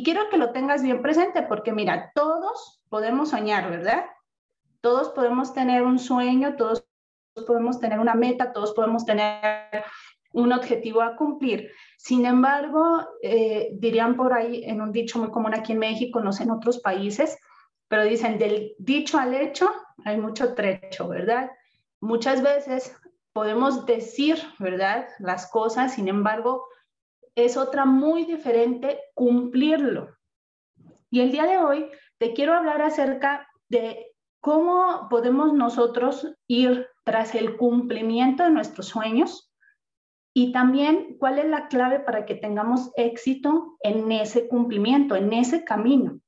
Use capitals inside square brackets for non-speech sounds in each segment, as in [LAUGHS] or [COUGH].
Y quiero que lo tengas bien presente porque mira, todos podemos soñar, ¿verdad? Todos podemos tener un sueño, todos podemos tener una meta, todos podemos tener un objetivo a cumplir. Sin embargo, eh, dirían por ahí en un dicho muy común aquí en México, no sé en otros países, pero dicen del dicho al hecho hay mucho trecho, ¿verdad? Muchas veces podemos decir, ¿verdad? Las cosas, sin embargo, es otra muy diferente cumplirlo. Y el día de hoy te quiero hablar acerca de cómo podemos nosotros ir tras el cumplimiento de nuestros sueños y también cuál es la clave para que tengamos éxito en ese cumplimiento, en ese camino.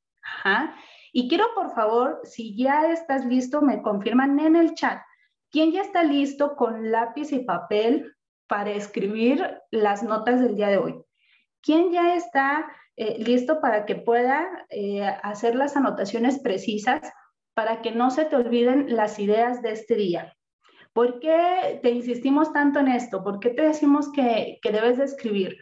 Y quiero, por favor, si ya estás listo, me confirman en el chat. ¿Quién ya está listo con lápiz y papel para escribir las notas del día de hoy? ¿Quién ya está eh, listo para que pueda eh, hacer las anotaciones precisas para que no se te olviden las ideas de este día? ¿Por qué te insistimos tanto en esto? ¿Por qué te decimos que, que debes de escribir?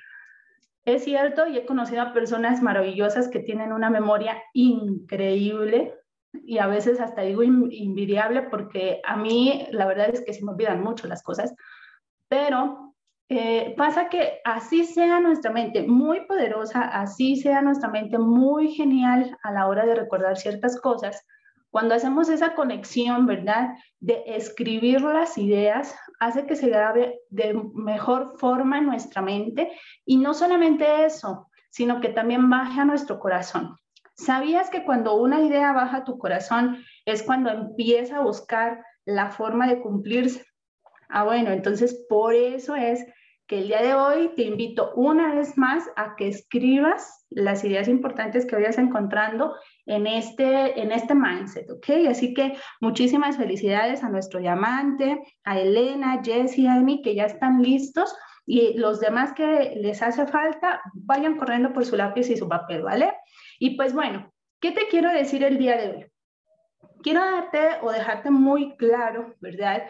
Es cierto, y he conocido a personas maravillosas que tienen una memoria increíble y a veces hasta digo invidiable porque a mí la verdad es que se me olvidan mucho las cosas, pero eh, pasa que así sea nuestra mente muy poderosa, así sea nuestra mente muy genial a la hora de recordar ciertas cosas, cuando hacemos esa conexión, ¿verdad? De escribir las ideas, hace que se grabe de mejor forma en nuestra mente y no solamente eso, sino que también baje a nuestro corazón. ¿Sabías que cuando una idea baja a tu corazón es cuando empieza a buscar la forma de cumplirse? Ah, bueno, entonces por eso es que el día de hoy te invito una vez más a que escribas las ideas importantes que vayas encontrando en este, en este mindset, ¿ok? Así que muchísimas felicidades a nuestro diamante, a Elena, Jessie, Amy, que ya están listos y los demás que les hace falta, vayan corriendo por su lápiz y su papel, ¿vale? Y pues bueno, ¿qué te quiero decir el día de hoy? Quiero darte o dejarte muy claro, ¿verdad?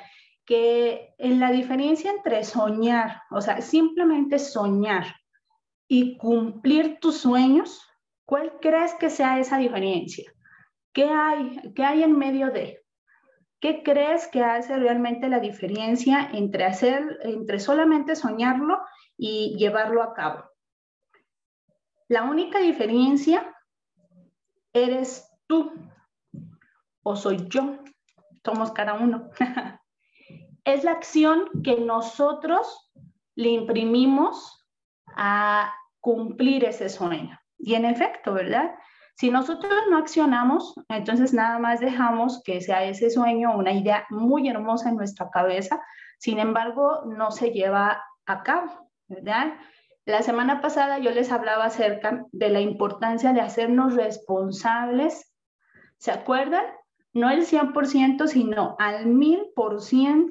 Que en la diferencia entre soñar, o sea, simplemente soñar y cumplir tus sueños, ¿cuál crees que sea esa diferencia? ¿Qué hay, qué hay en medio de? ¿Qué crees que hace realmente la diferencia entre hacer, entre solamente soñarlo y llevarlo a cabo? La única diferencia eres tú o soy yo. Somos cada uno. [LAUGHS] es la acción que nosotros le imprimimos a cumplir ese sueño. Y en efecto, ¿verdad? Si nosotros no accionamos, entonces nada más dejamos que sea ese sueño una idea muy hermosa en nuestra cabeza, sin embargo, no se lleva a cabo, ¿verdad? La semana pasada yo les hablaba acerca de la importancia de hacernos responsables, ¿se acuerdan? No el 100%, sino al 1000%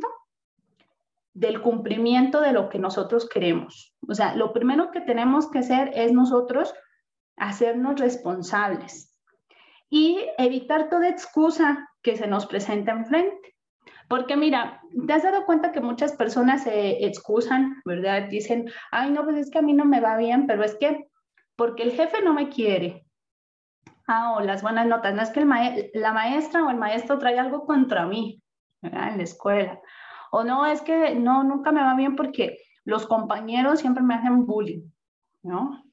del cumplimiento de lo que nosotros queremos. O sea, lo primero que tenemos que hacer es nosotros hacernos responsables y evitar toda excusa que se nos presenta enfrente. Porque mira, te has dado cuenta que muchas personas se excusan, ¿verdad? Dicen, ay, no, pues es que a mí no me va bien, pero es que porque el jefe no me quiere. Ah, o las buenas notas, no es que la maestra o el maestro trae algo contra mí, ¿verdad? En la escuela. O no, es que no, nunca me va bien porque los compañeros siempre me hacen bullying, ¿no?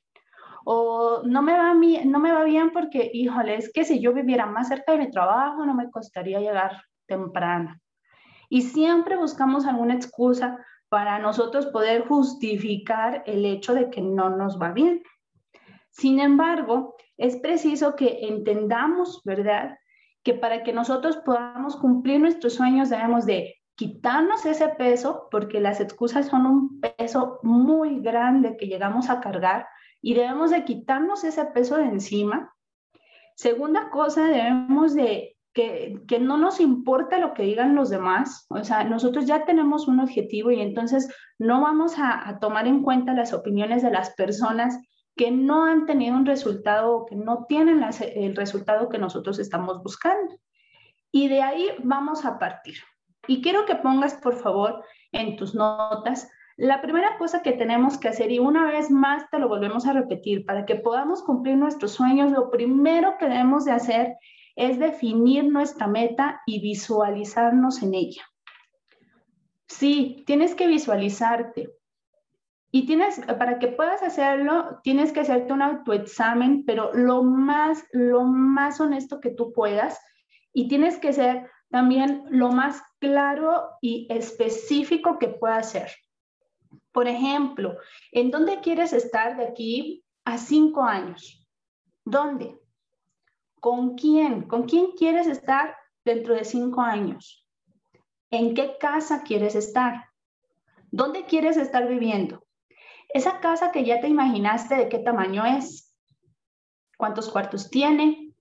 O no me va, no me va bien porque, híjole, es que si yo viviera más cerca de mi trabajo no me costaría llegar temprano. Y siempre buscamos alguna excusa para nosotros poder justificar el hecho de que no nos va bien. Sin embargo, es preciso que entendamos, ¿verdad? Que para que nosotros podamos cumplir nuestros sueños debemos de quitarnos ese peso, porque las excusas son un peso muy grande que llegamos a cargar y debemos de quitarnos ese peso de encima. Segunda cosa, debemos de que, que, no nos importa lo que digan los demás, o sea, nosotros ya tenemos un objetivo y entonces no vamos a, a tomar en cuenta las opiniones de las personas que no han tenido un resultado o que no tienen el resultado que nosotros estamos buscando. Y de ahí vamos a partir. Y quiero que pongas, por favor, en tus notas La primera cosa que tenemos que hacer, y una vez más te lo volvemos a repetir, para que podamos cumplir nuestros sueños, lo primero que debemos de hacer es definir nuestra meta y visualizarnos en ella. Sí, tienes que visualizarte. Y tienes, para que puedas hacerlo, tienes que hacerte un autoexamen, pero lo más, lo más honesto que tú puedas. Y tienes que ser también lo más claro y específico que puedas ser. Por ejemplo, ¿en dónde quieres estar de aquí a cinco años? ¿Dónde? ¿Con quién? ¿Con quién quieres estar dentro de cinco años? ¿En qué casa quieres estar? ¿Dónde quieres estar viviendo? Esa casa que ya te imaginaste, ¿de qué tamaño es? ¿Cuántos cuartos tiene?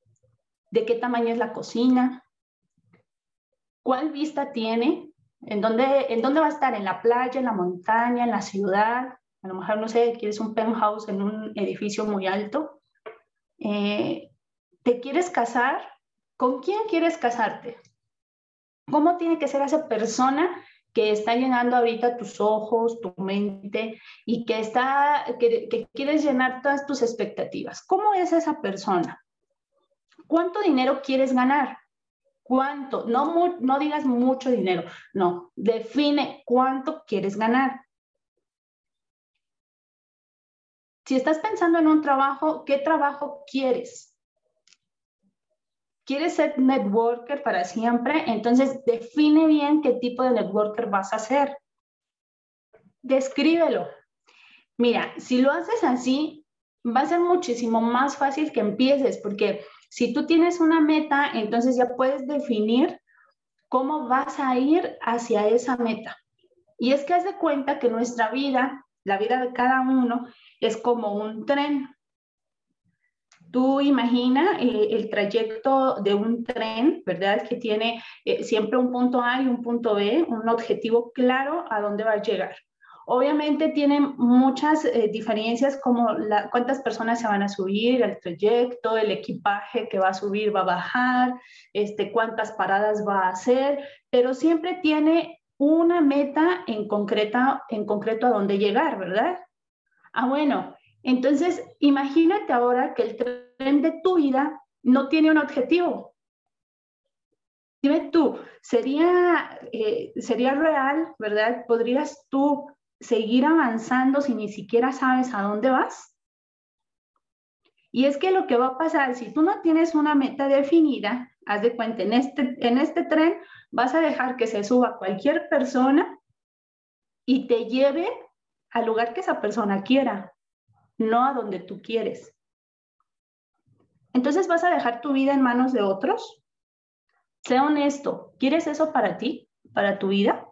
¿De qué tamaño es la cocina? ¿Cuál vista tiene? ¿En dónde, ¿En dónde va a estar? ¿En la playa, en la montaña, en la ciudad? A lo mejor, no sé, quieres un penthouse en un edificio muy alto. Eh, ¿Te quieres casar? ¿Con quién quieres casarte? ¿Cómo tiene que ser esa persona que está llenando ahorita tus ojos, tu mente y que, está, que, que quieres llenar todas tus expectativas? ¿Cómo es esa persona? ¿Cuánto dinero quieres ganar? ¿Cuánto? No, no digas mucho dinero, no, define cuánto quieres ganar. Si estás pensando en un trabajo, ¿qué trabajo quieres? ¿Quieres ser networker para siempre? Entonces define bien qué tipo de networker vas a ser. Descríbelo. Mira, si lo haces así, va a ser muchísimo más fácil que empieces, porque si tú tienes una meta, entonces ya puedes definir cómo vas a ir hacia esa meta. Y es que haz de cuenta que nuestra vida, la vida de cada uno, es como un tren. Tú imagina eh, el trayecto de un tren, ¿verdad? Que tiene eh, siempre un punto A y un punto B, un objetivo claro a dónde va a llegar. Obviamente tienen muchas eh, diferencias como cuántas personas se van a subir al trayecto, el equipaje que va a subir, va a bajar, este, cuántas paradas va a hacer, pero siempre tiene una meta en, concreta, en concreto a dónde llegar, ¿verdad? Ah, bueno, entonces imagínate ahora que el tren de tu vida no tiene un objetivo. Dime tú, ¿sería, eh, ¿sería real, verdad? ¿Podrías tú seguir avanzando si ni siquiera sabes a dónde vas? Y es que lo que va a pasar, si tú no tienes una meta definida, haz de cuenta, en este, en este tren vas a dejar que se suba cualquier persona y te lleve al lugar que esa persona quiera, no a donde tú quieres. Entonces vas a dejar tu vida en manos de otros. Sea honesto, ¿quieres eso para ti, para tu vida?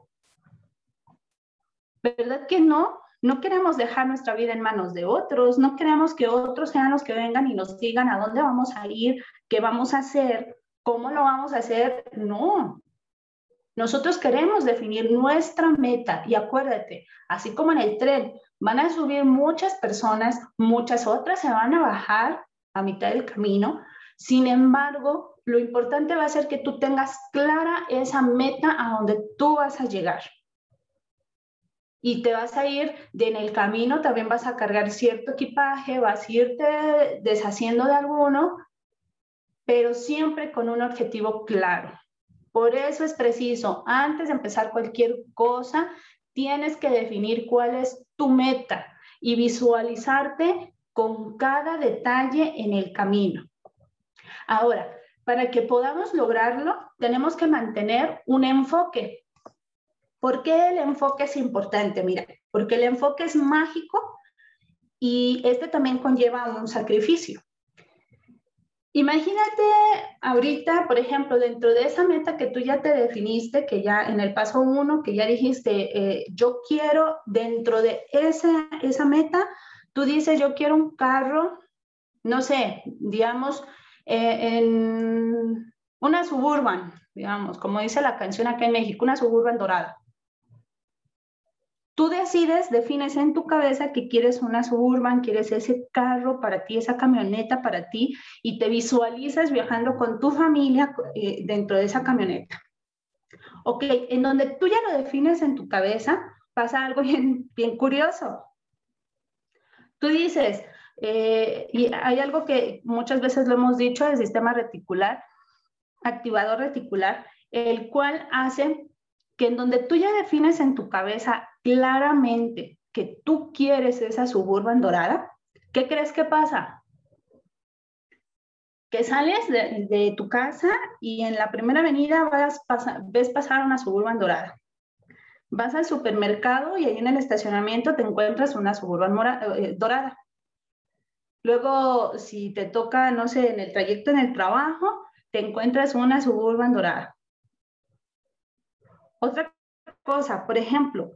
¿Verdad que no? No queremos dejar nuestra vida en manos de otros, no queremos que otros sean los que vengan y nos digan a dónde vamos a ir, qué vamos a hacer, cómo lo vamos a hacer. No. Nosotros queremos definir nuestra meta y acuérdate, así como en el tren, van a subir muchas personas, muchas otras se van a bajar a mitad del camino. Sin embargo, lo importante va a ser que tú tengas clara esa meta a donde tú vas a llegar y te vas a ir de en el camino, también vas a cargar cierto equipaje, vas a irte deshaciendo de alguno, pero siempre con un objetivo claro. Por eso es preciso, antes de empezar cualquier cosa, tienes que definir cuál es tu meta y visualizarte con cada detalle en el camino. Ahora, para que podamos lograrlo, tenemos que mantener un enfoque. ¿Por qué el enfoque es importante? Mira, porque el enfoque es mágico y este también conlleva un sacrificio. Imagínate ahorita, por ejemplo, dentro de esa meta que tú ya te definiste, que ya en el paso uno, que ya dijiste, eh, yo quiero dentro de esa, esa meta, tú dices, yo quiero un carro, no sé, digamos, eh, en una suburban, digamos, como dice la canción acá en México, una suburban dorada. Tú decides, defines en tu cabeza que quieres una suburban, quieres ese carro para ti, esa camioneta para ti, y te visualizas viajando con tu familia eh, dentro de esa camioneta. Ok, en donde tú ya lo defines en tu cabeza, pasa algo [LAUGHS] bien, bien curioso. Tú dices, eh, y hay algo que muchas veces lo hemos dicho, el sistema reticular, activador reticular, el cual hace que en donde tú ya defines en tu cabeza claramente que tú quieres esa suburban dorada, ¿qué crees que pasa? Que sales de, tu casa y en la primera avenida vas ves pasar una suburban dorada. Vas al supermercado y ahí en el estacionamiento te encuentras una suburban eh, dorada. Luego, si te toca, no sé, en el trayecto en el trabajo, te encuentras una suburban dorada. Otra cosa, por ejemplo,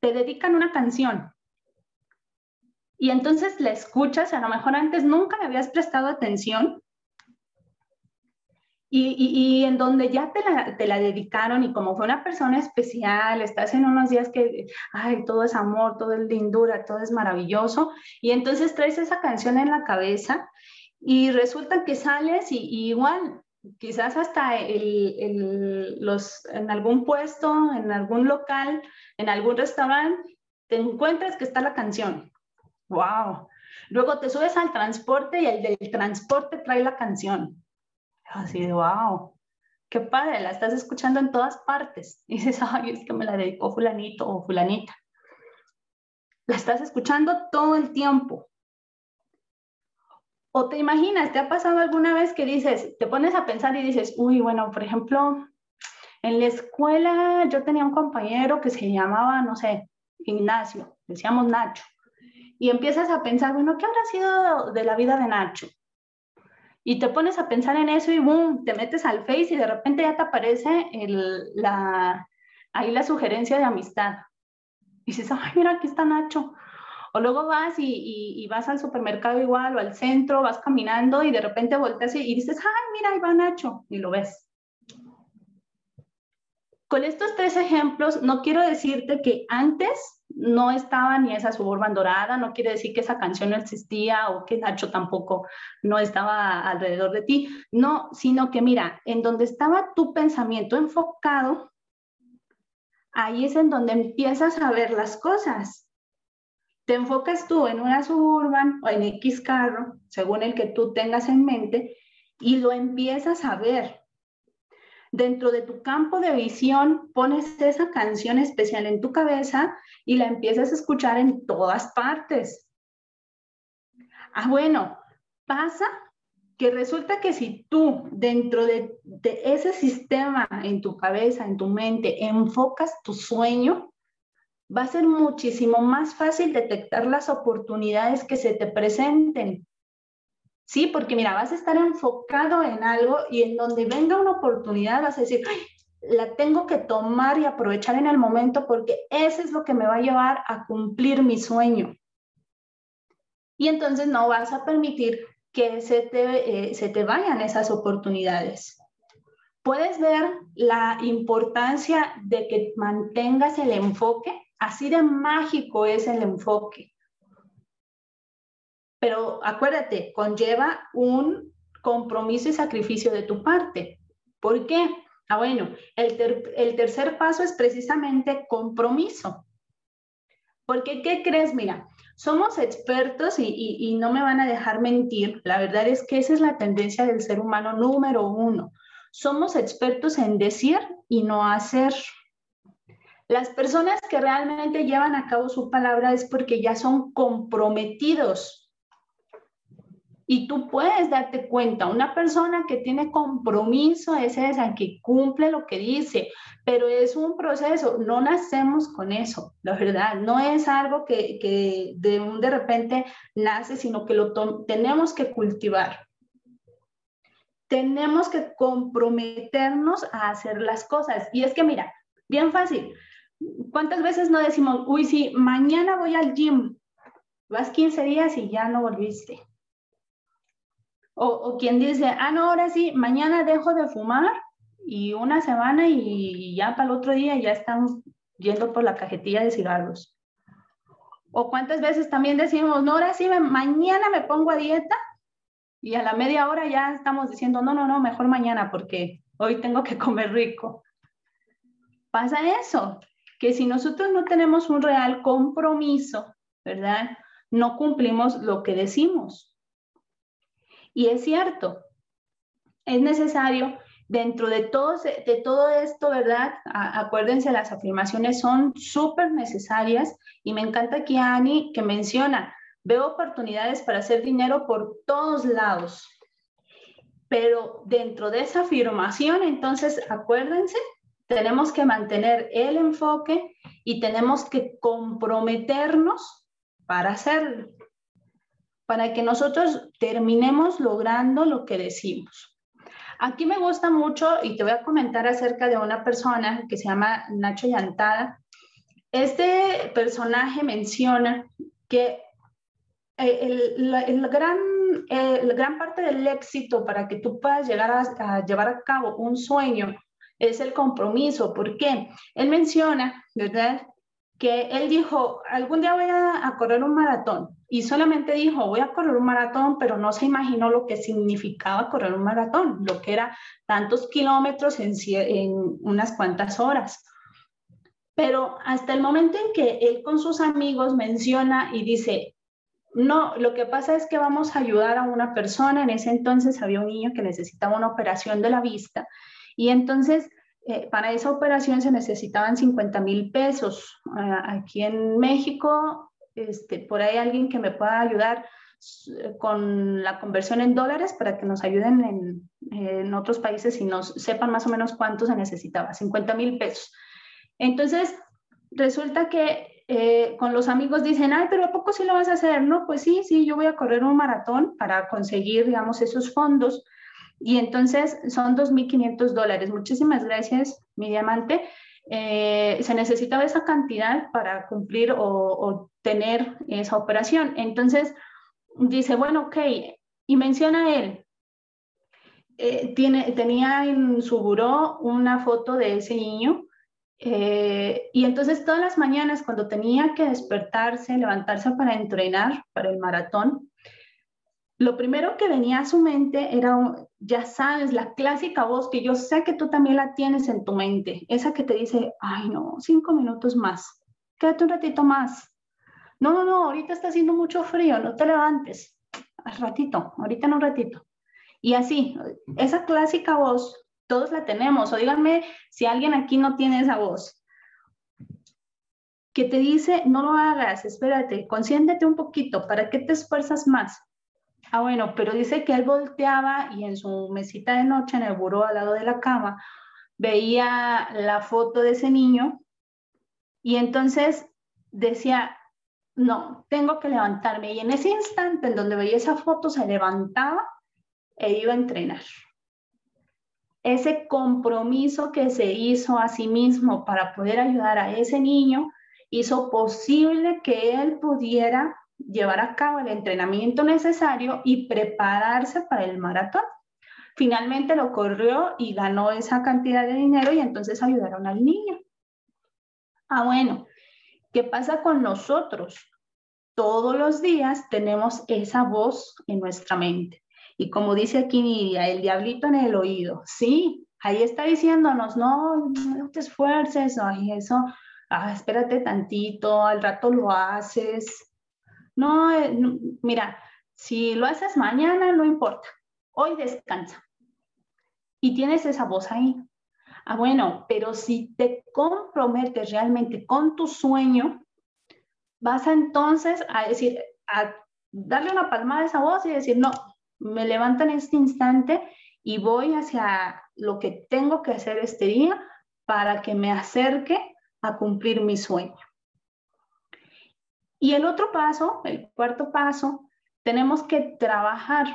te dedican una canción. Y entonces la escuchas, a lo mejor antes nunca le habías prestado atención y, en donde ya te la, te la, dedicaron y como fue una persona especial, estás en unos días que, ay, todo es amor, todo es lindura, todo es maravilloso, y entonces traes esa canción en la cabeza y resulta que sales y, y igual quizás hasta en algún puesto, en algún local, en algún restaurante, te encuentras que está la canción. ¡Wow! Luego te subes al transporte y el del transporte trae la canción. Así de, wow, qué padre, la estás escuchando en todas partes. Y dices, ay, es que me la dedicó fulanito o fulanita. La estás escuchando todo el tiempo. O te imaginas, ¿te ha pasado alguna vez que dices, te pones a pensar y dices, uy, bueno, por ejemplo, en la escuela yo tenía un compañero que se llamaba, no sé, Ignacio, decíamos Nacho. Y empiezas a pensar, bueno, ¿qué habrá sido de la vida de Nacho? Y te pones a pensar en eso y boom, te metes al Face y de repente ya te aparece el, la, ahí la sugerencia de amistad. Y dices, ay, mira, aquí está Nacho. O luego vas y, vas al supermercado igual o al centro, vas caminando y de repente volteas y, dices, ay, mira, ahí va Nacho, y lo ves. Con estos tres ejemplos, no quiero decirte que antes no estaba ni esa suburban dorada, no quiere decir que esa canción no existía o que Nacho tampoco no estaba alrededor de ti, no, sino que mira, en donde estaba tu pensamiento enfocado, ahí es en donde empiezas a ver las cosas te enfocas tú en una suburban o en X carro, según el que tú tengas en mente, y lo empiezas a ver. Dentro de tu campo de visión pones esa canción especial en tu cabeza y la empiezas a escuchar en todas partes. Ah, bueno, pasa que resulta que si tú dentro de, de ese sistema en tu cabeza, en tu mente, enfocas tu sueño, va a ser muchísimo más fácil detectar las oportunidades que se te presenten. Sí, porque mira, vas a estar enfocado en algo y en donde venga una oportunidad vas a decir, la tengo que tomar y aprovechar en el momento porque eso es lo que me va a llevar a cumplir mi sueño. Y entonces no vas a permitir que se te, eh, se te vayan esas oportunidades. Puedes ver la importancia de que mantengas el enfoque Así de mágico es el enfoque. Pero acuérdate, conlleva un compromiso y sacrificio de tu parte. ¿Por qué? Ah, bueno, el, tercer paso es precisamente compromiso. Porque, ¿qué crees? Mira, somos expertos y, no me van a dejar mentir. La verdad es que esa es la tendencia del ser humano número uno. Somos expertos en decir y no hacer. Las personas que realmente llevan a cabo su palabra es porque ya son comprometidos. Y tú puedes darte cuenta, una persona que tiene compromiso es esa, que cumple lo que dice, pero es un proceso, no nacemos con eso, la verdad, no es algo que, de, de repente nace, sino que lo tenemos que cultivar. Tenemos que comprometernos a hacer las cosas. Y es que mira, bien fácil, ¿Cuántas veces no decimos, uy, sí, mañana voy al gym? Vas 15 días y ya no volviste. O, o quien dice, ah, no, ahora sí, mañana dejo de fumar y una semana y ya para el otro día ya están yendo por la cajetilla de cigarros. O cuántas veces también decimos, no, ahora sí, mañana me pongo a dieta y a la media hora ya estamos diciendo, no, no, no, mejor mañana porque hoy tengo que comer rico. Pasa eso. Que si nosotros no tenemos un real compromiso, ¿verdad? No cumplimos lo que decimos. Y es cierto, es necesario dentro de todo, de todo esto, ¿verdad? acuérdense, las afirmaciones son súper necesarias y me encanta aquí Ani que menciona, veo oportunidades para hacer dinero por todos lados. Pero dentro de esa afirmación, entonces, acuérdense, tenemos que mantener el enfoque y tenemos que comprometernos para hacerlo, para que nosotros terminemos logrando lo que decimos. Aquí me gusta mucho y te voy a comentar acerca de una persona que se llama Nacho Yantada. Este personaje menciona que eh, el, gran, eh, gran parte del éxito para que tú puedas llegar a, llevar a cabo un sueño es el compromiso. ¿Por qué? Él menciona, ¿verdad? Que él dijo, algún día voy a correr un maratón y solamente dijo, voy a correr un maratón, pero no se imaginó lo que significaba correr un maratón, lo que era tantos kilómetros en, en unas cuantas horas. Pero hasta el momento en que él con sus amigos menciona y dice, no, lo que pasa es que vamos a ayudar a una persona, en ese entonces había un niño que necesitaba una operación de la vista y entonces eh, para esa operación se necesitaban 50 mil pesos. Eh, aquí en México este, por ahí alguien que me pueda ayudar con la conversión en dólares para que nos ayuden en, otros países y nos sepan más o menos cuánto se necesitaba, 50 mil pesos. Entonces, resulta que eh, con los amigos dicen, ay, pero ¿a poco sí lo vas a hacer? No, pues sí, sí, yo voy a correr un maratón para conseguir, digamos, esos fondos. Y entonces son 2.500 dólares. Muchísimas gracias, mi diamante. Eh, se necesitaba esa cantidad para cumplir o, tener esa operación. Entonces, dice, bueno, ok, y menciona él, eh, tiene, tenía en su buró una foto de ese niño eh, y entonces todas las mañanas cuando tenía que despertarse, levantarse para entrenar para el maratón, lo primero que venía a su mente era, ya sabes, la clásica voz que yo sé que tú también la tienes en tu mente, esa que te dice, ay no, cinco minutos más, quédate un ratito más. No, no, no, ahorita está haciendo mucho frío, no te levantes. Al ratito, ahorita en un ratito. Y así, esa clásica voz, todos la tenemos, o díganme si alguien aquí no tiene esa voz, que te dice, no lo hagas, espérate, consiéntete un poquito, ¿para qué te esfuerzas más? Ah, bueno, pero dice que él volteaba y en su mesita de noche, en el buró al lado de la cama, veía la foto de ese niño y entonces decía, no, tengo que levantarme. Y en ese instante en donde veía esa foto, se levantaba e iba a entrenar. Ese compromiso que se hizo a sí mismo para poder ayudar a ese niño hizo posible que él pudiera llevar a cabo el entrenamiento necesario y prepararse para el maratón. Finalmente lo corrió y ganó esa cantidad de dinero y entonces ayudaron al niño. Ah, bueno, ¿qué pasa con nosotros? Todos los días tenemos esa voz en nuestra mente. Y como dice aquí Nidia, el diablito en el oído, sí, ahí está diciéndonos, no, no te esfuerces, ay, eso, ah, espérate tantito, al rato lo haces, eh, no, mira, si lo haces mañana, no importa. Hoy descansa. Y tienes esa voz ahí. Ah, bueno, pero si te comprometes realmente con tu sueño, vas entonces a decir, a darle una palmada a esa voz y decir, no, me levanto en este instante y voy hacia lo que tengo que hacer este día para que me acerque a cumplir mi sueño. Y el otro paso, el cuarto paso, tenemos que trabajar.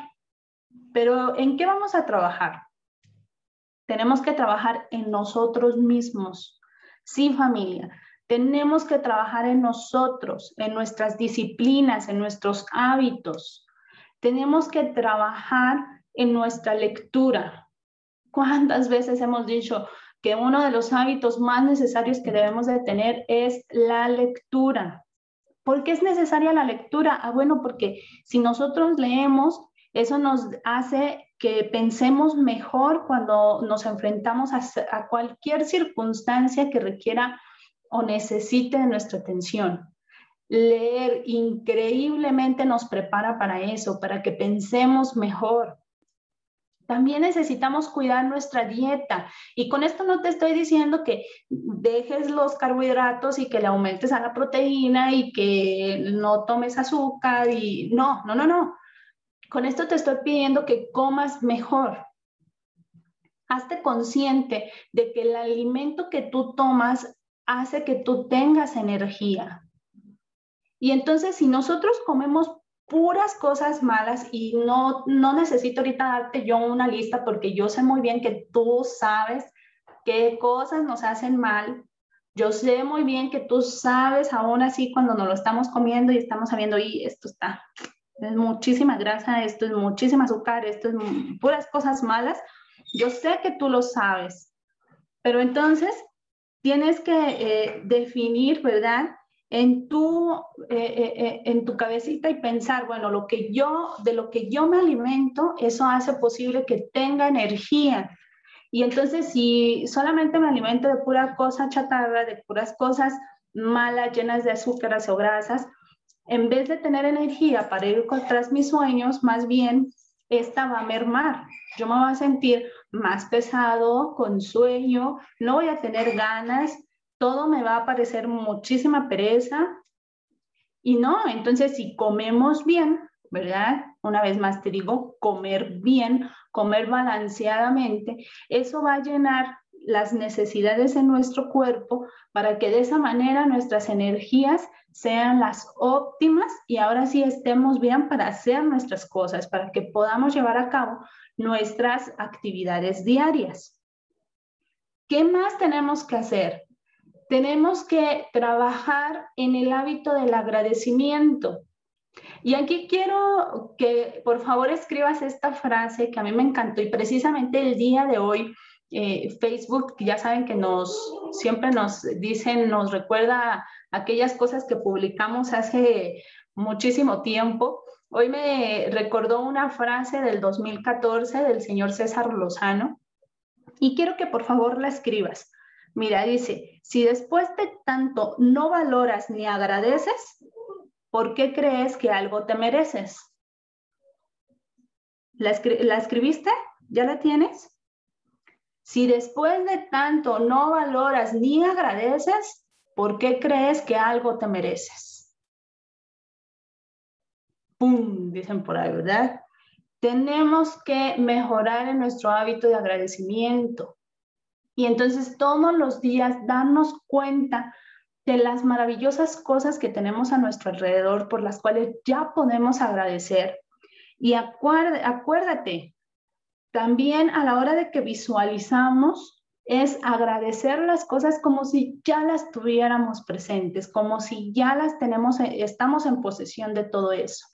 Pero ¿en qué vamos a trabajar? Tenemos que trabajar en nosotros mismos. Sí, familia, tenemos que trabajar en nosotros, en nuestras disciplinas, en nuestros hábitos. Tenemos que trabajar en nuestra lectura. ¿Cuántas veces hemos dicho que uno de los hábitos más necesarios que debemos de tener es la lectura? ¿Por qué es necesaria la lectura? Ah, bueno, porque si nosotros leemos, eso nos hace que pensemos mejor cuando nos enfrentamos a, cualquier circunstancia que requiera o necesite nuestra atención. Leer increíblemente nos prepara para eso, para que pensemos mejor. También necesitamos cuidar nuestra dieta. Y con esto no te estoy diciendo que dejes los carbohidratos y que le aumentes a la proteína y que no tomes azúcar y no, no, no, no. Con esto te estoy pidiendo que comas mejor. Hazte consciente de que el alimento que tú tomas hace que tú tengas energía. Y entonces si nosotros comemos puras cosas malas y no, no necesito ahorita darte yo una lista porque yo sé muy bien que tú sabes qué cosas nos hacen mal. Yo sé muy bien que tú sabes aún así cuando nos lo estamos comiendo y estamos sabiendo, y esto está, es muchísima grasa, esto es muchísima azúcar, esto es puras cosas malas. Yo sé que tú lo sabes, pero entonces tienes que eh, definir, ¿verdad? En tu, eh, eh, en tu cabecita y pensar, bueno, lo que yo, de lo que yo me alimento, eso hace posible que tenga energía. Y entonces, si solamente me alimento de pura cosa chatarra, de puras cosas malas, llenas de azúcares o grasas, en vez de tener energía para ir tras mis sueños, más bien esta va a mermar. Yo me voy a sentir más pesado, con sueño, no voy a tener ganas, todo me va a parecer muchísima pereza. Y no, entonces si comemos bien, ¿verdad? Una vez más te digo, comer bien, comer balanceadamente, eso va a llenar las necesidades en nuestro cuerpo para que de esa manera nuestras energías sean las óptimas y ahora sí estemos bien para hacer nuestras cosas, para que podamos llevar a cabo nuestras actividades diarias. ¿Qué más tenemos que hacer? Tenemos que trabajar en el hábito del agradecimiento. Y aquí quiero que por favor escribas esta frase que a mí me encantó y precisamente el día de hoy eh, Facebook, ya saben que nos siempre nos dicen, nos recuerda aquellas cosas que publicamos hace muchísimo tiempo. Hoy me recordó una frase del 2014 del señor César Lozano y quiero que por favor la escribas. Mira, dice, si después de tanto no valoras ni agradeces, ¿por qué crees que algo te mereces? ¿La, ¿La escribiste? ¿Ya la tienes? Si después de tanto no valoras ni agradeces, ¿por qué crees que algo te mereces? ¡Pum! Dicen por ahí, ¿verdad? Tenemos que mejorar en nuestro hábito de agradecimiento. Y entonces todos los días darnos cuenta de las maravillosas cosas que tenemos a nuestro alrededor por las cuales ya podemos agradecer. Y acuérdate, también a la hora de que visualizamos es agradecer las cosas como si ya las tuviéramos presentes, como si ya las tenemos, estamos en posesión de todo eso.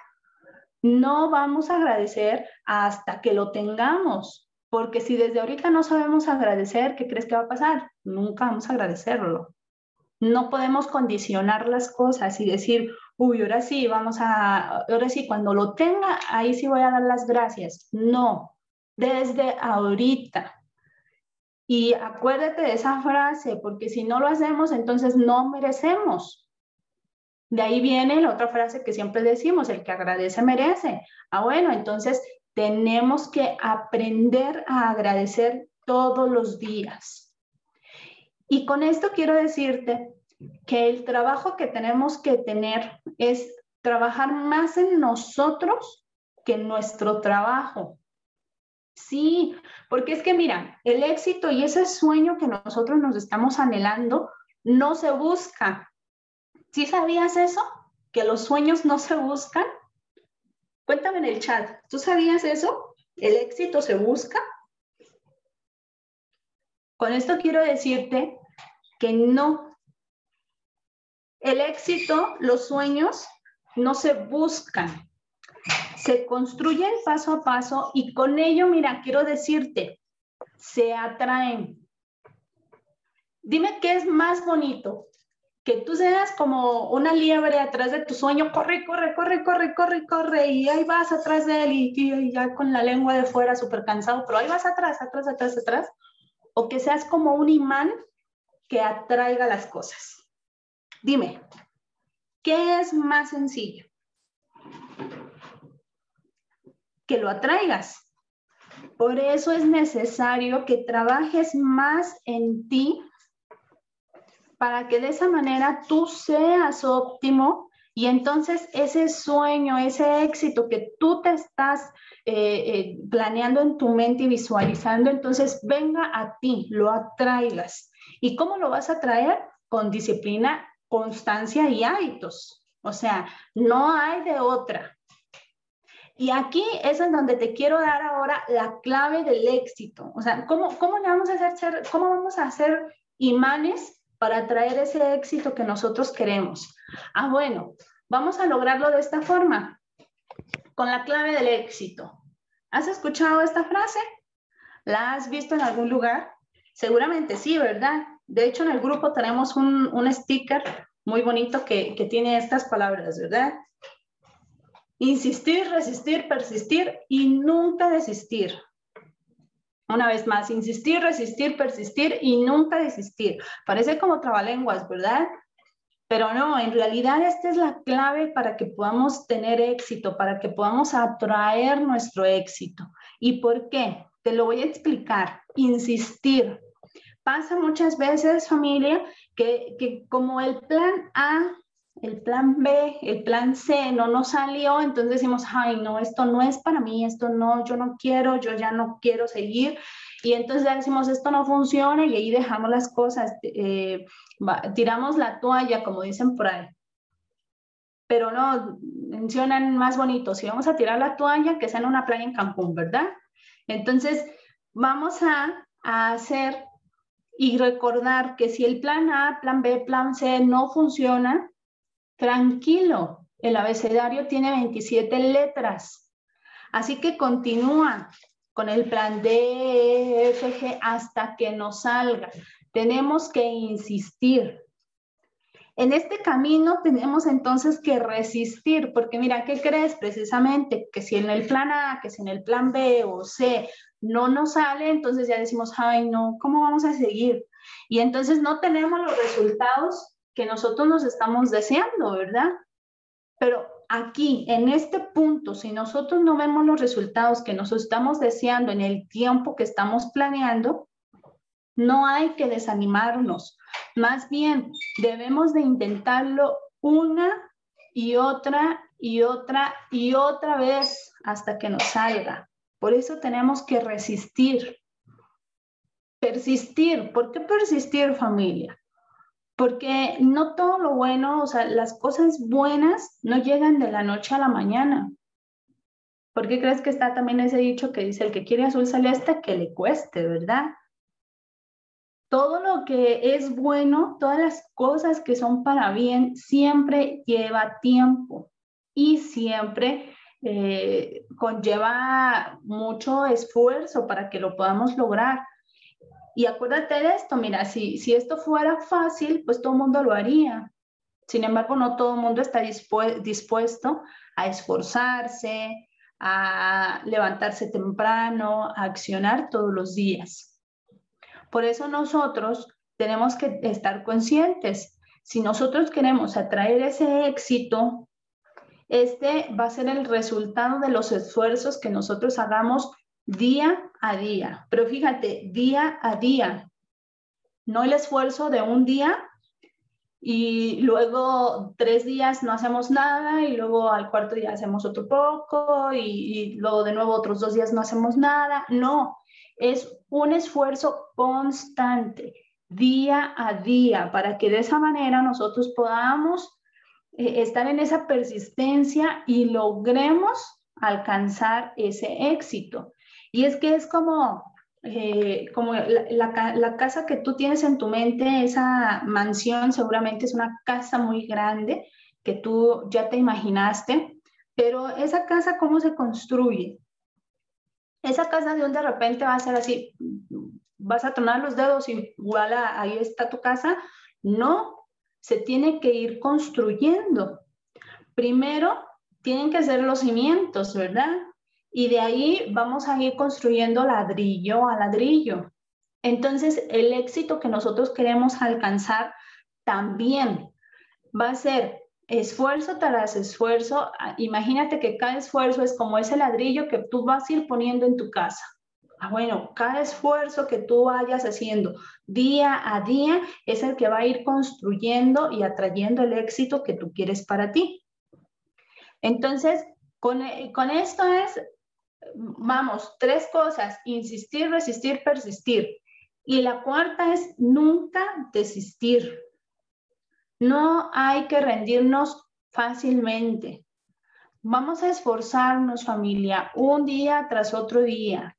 No vamos a agradecer hasta que lo tengamos, porque si desde ahorita no sabemos agradecer, ¿qué crees que va a pasar? Nunca vamos a agradecerlo. No podemos condicionar las cosas y decir, uy, ahora sí, vamos a, ahora sí, cuando lo tenga, ahí sí voy a dar las gracias. No, desde ahorita. Y acuérdate de esa frase, porque si no lo hacemos, entonces no merecemos. De ahí viene la otra frase que siempre decimos, el que agradece merece. Ah, bueno, entonces tenemos que aprender a agradecer todos los días. Y con esto quiero decirte que el trabajo que tenemos que tener es trabajar más en nosotros que en nuestro trabajo. Sí, porque es que mira, el éxito y ese sueño que nosotros nos estamos anhelando no se busca. ¿Sí sabías eso? Que los sueños no se buscan. Cuéntame en el chat, ¿tú sabías eso? ¿El éxito se busca? Con esto quiero decirte que no. El éxito, los sueños no se buscan, se construyen paso a paso y con ello, mira, quiero decirte, se atraen. Dime qué es más bonito, que tú seas como una liebre atrás de tu sueño, corre, corre, corre, corre, corre, corre, y ahí vas atrás de él y, ya con la lengua de fuera súper cansado, pero ahí vas atrás, atrás, atrás, atrás, o que seas como un imán que atraiga las cosas. Dime, ¿qué es más sencillo? Que lo atraigas. Por eso es necesario que trabajes más en ti para que de esa manera tú seas óptimo y entonces ese sueño, ese éxito que tú te estás eh, eh, planeando en tu mente y visualizando, entonces venga a ti, lo atraigas. ¿Y cómo lo vas a traer? Con disciplina, constancia y hábitos. O sea, no hay de otra. Y aquí es en donde te quiero dar ahora la clave del éxito. O sea, ¿cómo, cómo le vamos a hacer, cómo vamos a hacer imanes para traer ese éxito que nosotros queremos? Ah, bueno, vamos a lograrlo de esta forma, con la clave del éxito. ¿Has escuchado esta frase? ¿La has visto en algún lugar? Seguramente sí, ¿verdad? De hecho, en el grupo tenemos un, un sticker muy bonito que, que tiene estas palabras, ¿verdad? Insistir, resistir, persistir y nunca desistir. Una vez más, insistir, resistir, persistir y nunca desistir. Parece como trabalenguas, ¿verdad? Pero no, en realidad esta es la clave para que podamos tener éxito, para que podamos atraer nuestro éxito. ¿Y por qué? Te lo voy a explicar. Insistir. Pasa muchas veces, familia, que, que como el plan A el plan B, el plan C no nos salió, entonces decimos, ay, no, esto no es para mí, esto no, yo no quiero, yo ya no quiero seguir. Y entonces decimos, esto no funciona y ahí dejamos las cosas, eh, tiramos la toalla, como dicen por ahí. Pero no, mencionan más bonito, si vamos a tirar la toalla, que sea en una playa en Cancún, ¿verdad? Entonces, vamos a hacer y recordar que si el plan A, plan B, plan C no funciona, Tranquilo, el abecedario tiene 27 letras. Así que continúa con el plan D, E, F, hasta que nos salga. Tenemos que insistir. En este camino tenemos entonces que resistir, porque mira, ¿qué crees precisamente? Que si en el plan A, que si en el plan B o C no nos sale, entonces ya decimos, ay, no, ¿cómo vamos a seguir? Y entonces no tenemos los resultados que nosotros nos estamos deseando, ¿verdad? Pero aquí, en este punto, si nosotros no vemos los resultados que nos estamos deseando en el tiempo que estamos planeando, no hay que desanimarnos. Más bien, debemos de intentarlo una y otra y otra y otra vez hasta que nos salga. Por eso tenemos que resistir. Persistir. ¿Por qué persistir, familia? Porque no todo lo bueno, o sea, las cosas buenas no llegan de la noche a la mañana. ¿Por qué crees que está también ese dicho que dice el que quiere azul celeste que le cueste, verdad? Todo lo que es bueno, todas las cosas que son para bien, siempre lleva tiempo y siempre eh, conlleva mucho esfuerzo para que lo podamos lograr. Y acuérdate de esto, mira, si, si esto fuera fácil, pues todo el mundo lo haría. Sin embargo, no todo el mundo está dispuesto a esforzarse, a levantarse temprano, a accionar todos los días. Por eso nosotros tenemos que estar conscientes. Si nosotros queremos atraer ese éxito, este va a ser el resultado de los esfuerzos que nosotros hagamos día a día. Pero fíjate, día a día, no el esfuerzo de un día y luego tres días no hacemos nada y luego al cuarto día hacemos otro poco y, luego de nuevo otros dos días no hacemos nada. No, es un esfuerzo constante, día a día, para que de esa manera nosotros podamos eh, estar en esa persistencia y logremos alcanzar ese éxito. Y es que es como, eh, como la, casa que tú tienes en tu mente, esa mansión seguramente es una casa muy grande que tú ya te imaginaste, pero esa casa, ¿cómo se construye? Esa casa de un de repente va a ser así, vas a tronar los dedos voilà, ahí está tu casa. No, se tiene que ir construyendo. Primero, tienen que ser los cimientos, ¿verdad? Y de ahí vamos a ir construyendo ladrillo a ladrillo. Entonces, el éxito que nosotros queremos alcanzar también va a ser esfuerzo tras esfuerzo. Ah, imagínate que cada esfuerzo es como ese ladrillo que tú vas a ir poniendo en tu casa. Ah, bueno, cada esfuerzo que tú vayas haciendo día a día es el que va a ir construyendo y atrayendo el éxito que tú quieres para ti. Entonces, con, eh, con esto es, vamos, tres cosas, insistir, resistir, persistir. Y la cuarta es nunca desistir. No hay que rendirnos fácilmente. Vamos a esforzarnos familia un día tras otro día.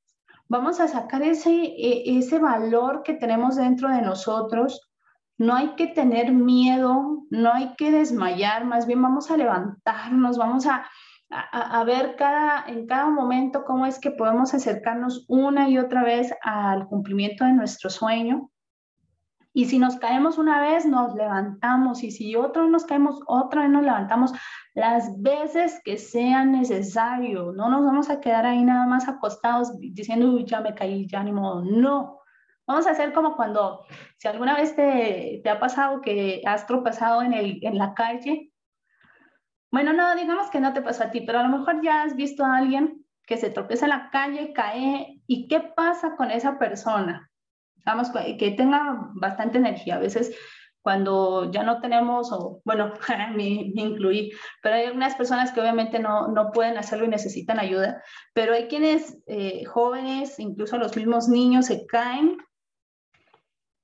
Vamos a sacar ese, e, ese valor que tenemos dentro de nosotros. No hay que tener miedo, no hay que desmayar, más bien vamos a levantarnos, vamos a, a, a, ver cada, en cada momento cómo es que podemos acercarnos una y otra vez al cumplimiento de nuestro sueño. Y si nos caemos una vez, nos levantamos. Y si otra vez nos caemos, otra vez nos levantamos las veces que sea necesario. No nos vamos a quedar ahí nada más acostados diciendo, Uy, ya me caí, ya ni modo. No. Vamos a hacer como cuando, si alguna vez te, te ha pasado que has tropezado en, el, en la calle. Bueno, no, digamos que no te pasó a ti, pero a lo mejor ya has visto a alguien que se tropieza en la calle, cae. ¿Y qué pasa con esa persona? Vamos, que tenga bastante energía. A veces cuando ya no tenemos, o bueno, [LAUGHS] me, incluí, pero hay algunas personas que obviamente no, no pueden hacerlo y necesitan ayuda, pero hay quienes eh, jóvenes, incluso los mismos niños, se caen.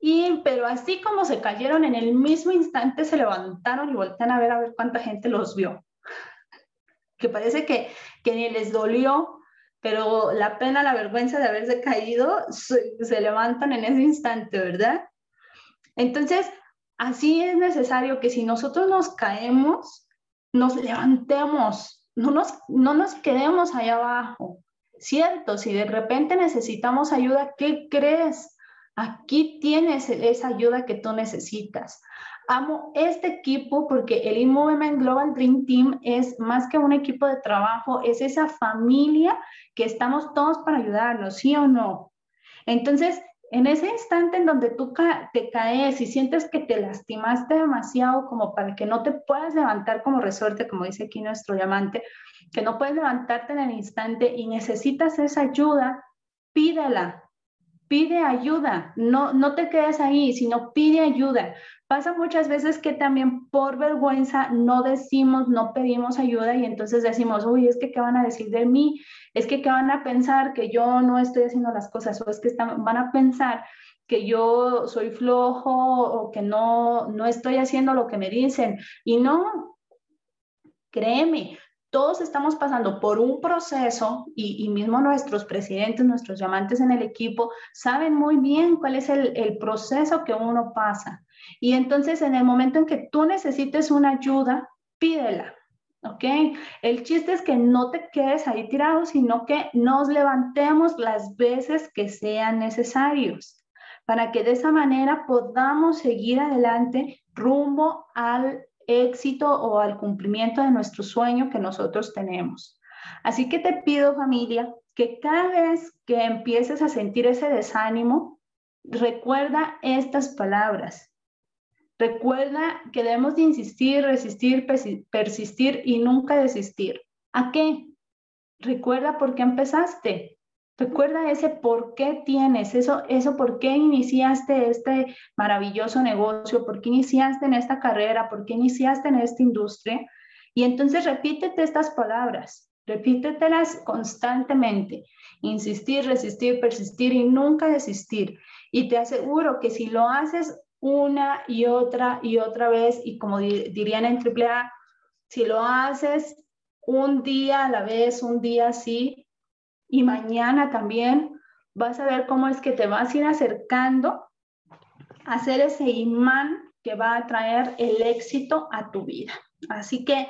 Y, pero así como se cayeron en el mismo instante, se levantaron y voltean a ver a ver cuánta gente los vio. [LAUGHS] Que parece que, que ni les dolió, pero la pena, la vergüenza de haberse caído se, levantan en ese instante, ¿verdad? Entonces, así es necesario que si nosotros nos caemos, nos levantemos, no nos, no nos quedemos allá abajo. Cierto, si de repente necesitamos ayuda, ¿qué crees? Aquí tienes esa ayuda que tú necesitas. Amo este equipo porque el E-Movement Global Dream Team es más que un equipo de trabajo, es esa familia que estamos todos para ayudarnos, ¿sí o no? Entonces, en ese instante en donde tú te caes y sientes que te lastimaste demasiado como para que no te puedas levantar como resorte, como dice aquí nuestro diamante, que no puedes levantarte en el instante y necesitas esa ayuda, pídela, pide ayuda, no, no te quedes ahí, sino pide ayuda. Pasa muchas veces que también por vergüenza no decimos, no pedimos ayuda y entonces decimos, uy, es que qué van a decir de mí, es que qué van a pensar que yo no estoy haciendo las cosas o es que van a pensar que yo soy flojo o que no, no estoy haciendo lo que me dicen. Y no, créeme, todos estamos pasando por un proceso y, mismo nuestros presidentes, nuestros llamantes en el equipo, saben muy bien cuál es el, el proceso que uno pasa. Y entonces en el momento en que tú necesites una ayuda, pídela. ¿Ok? El chiste es que no te quedes ahí tirado, sino que nos levantemos las veces que sean necesarios para que de esa manera podamos seguir adelante rumbo al éxito o al cumplimiento de nuestro sueño que nosotros tenemos. Así que te pido familia que cada vez que empieces a sentir ese desánimo, recuerda estas palabras. Recuerda que debemos de insistir, resistir, persistir y nunca desistir. ¿A qué? Recuerda por qué empezaste. Recuerda ese por qué tienes, eso, eso por qué iniciaste este maravilloso negocio, por qué iniciaste en esta carrera, por qué iniciaste en esta industria. Y entonces repítete estas palabras, repítetelas constantemente. Insistir, resistir, persistir y nunca desistir. Y te aseguro que si lo haces una y otra y otra vez, y como dirían en AAA, si lo haces un día a la vez, un día así, y mañana también vas a ver cómo es que te vas a ir acercando a ser ese imán que va a traer el éxito a tu vida. Así que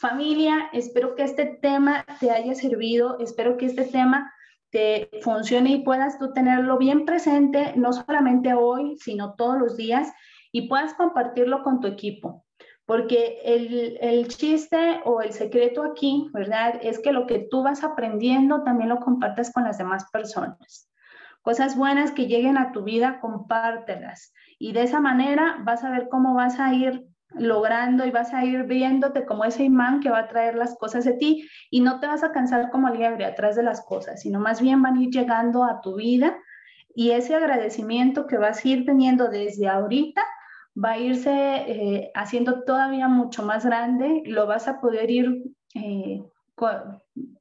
familia, espero que este tema te haya servido, espero que este tema te funcione y puedas tú tenerlo bien presente, no solamente hoy, sino todos los días, y puedas compartirlo con tu equipo porque el, el, chiste o el secreto aquí, ¿verdad? Es que lo que tú vas aprendiendo también lo compartes con las demás personas. Cosas buenas que lleguen a tu vida, compártelas. Y de esa manera vas a ver cómo vas a ir logrando y vas a ir viéndote como ese imán que va a traer las cosas de ti y no te vas a cansar como liebre atrás de las cosas, sino más bien van a ir llegando a tu vida y ese agradecimiento que vas a ir teniendo desde ahorita va a irse eh, haciendo todavía mucho más grande, lo vas a poder ir eh,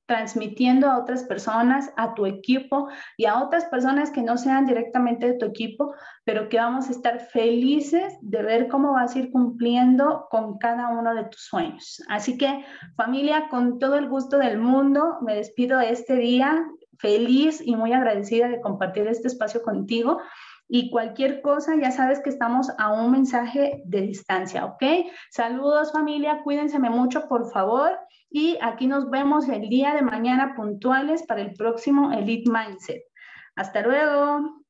transmitiendo a otras personas, a tu equipo y a otras personas que no sean directamente de tu equipo, pero que vamos a estar felices de ver cómo vas a ir cumpliendo con cada uno de tus sueños. Así que familia, con todo el gusto del mundo, me despido de este día feliz y muy agradecida de compartir este espacio contigo. Y cualquier cosa, ya sabes que estamos a un mensaje de distancia, ¿ok? Saludos familia, cuídense mucho, por favor. Y aquí nos vemos el día de mañana puntuales para el próximo Elite Mindset. Hasta luego.